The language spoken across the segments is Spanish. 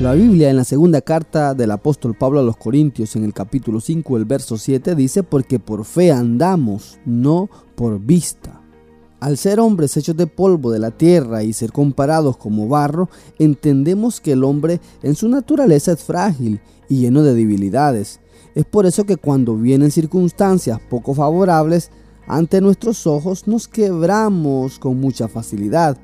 La Biblia en la segunda carta del apóstol Pablo a los Corintios en el capítulo 5, el verso 7 dice, porque por fe andamos, no por vista. Al ser hombres hechos de polvo de la tierra y ser comparados como barro, entendemos que el hombre en su naturaleza es frágil y lleno de debilidades. Es por eso que cuando vienen circunstancias poco favorables ante nuestros ojos nos quebramos con mucha facilidad,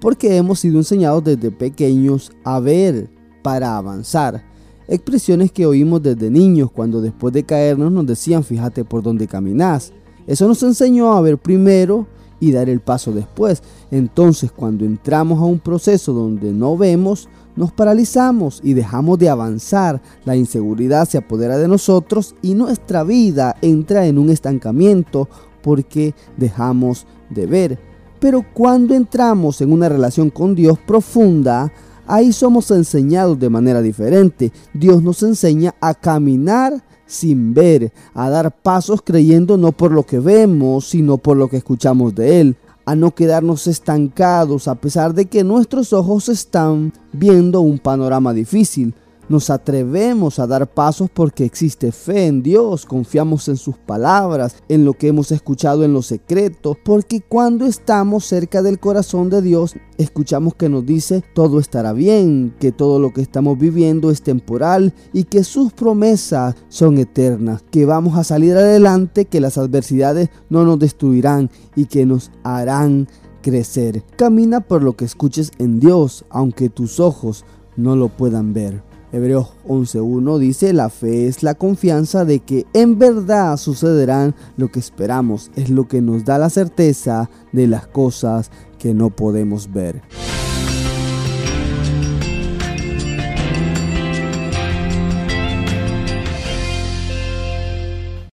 porque hemos sido enseñados desde pequeños a ver para avanzar. Expresiones que oímos desde niños cuando después de caernos nos decían fíjate por dónde caminas. Eso nos enseñó a ver primero y dar el paso después. Entonces cuando entramos a un proceso donde no vemos, nos paralizamos y dejamos de avanzar. La inseguridad se apodera de nosotros y nuestra vida entra en un estancamiento porque dejamos de ver. Pero cuando entramos en una relación con Dios profunda, ahí somos enseñados de manera diferente. Dios nos enseña a caminar sin ver, a dar pasos creyendo no por lo que vemos, sino por lo que escuchamos de Él, a no quedarnos estancados a pesar de que nuestros ojos están viendo un panorama difícil. Nos atrevemos a dar pasos porque existe fe en Dios, confiamos en sus palabras, en lo que hemos escuchado en los secretos, porque cuando estamos cerca del corazón de Dios, escuchamos que nos dice todo estará bien, que todo lo que estamos viviendo es temporal y que sus promesas son eternas, que vamos a salir adelante, que las adversidades no nos destruirán y que nos harán crecer. Camina por lo que escuches en Dios, aunque tus ojos no lo puedan ver. Hebreos 11.1 dice, la fe es la confianza de que en verdad sucederán lo que esperamos, es lo que nos da la certeza de las cosas que no podemos ver.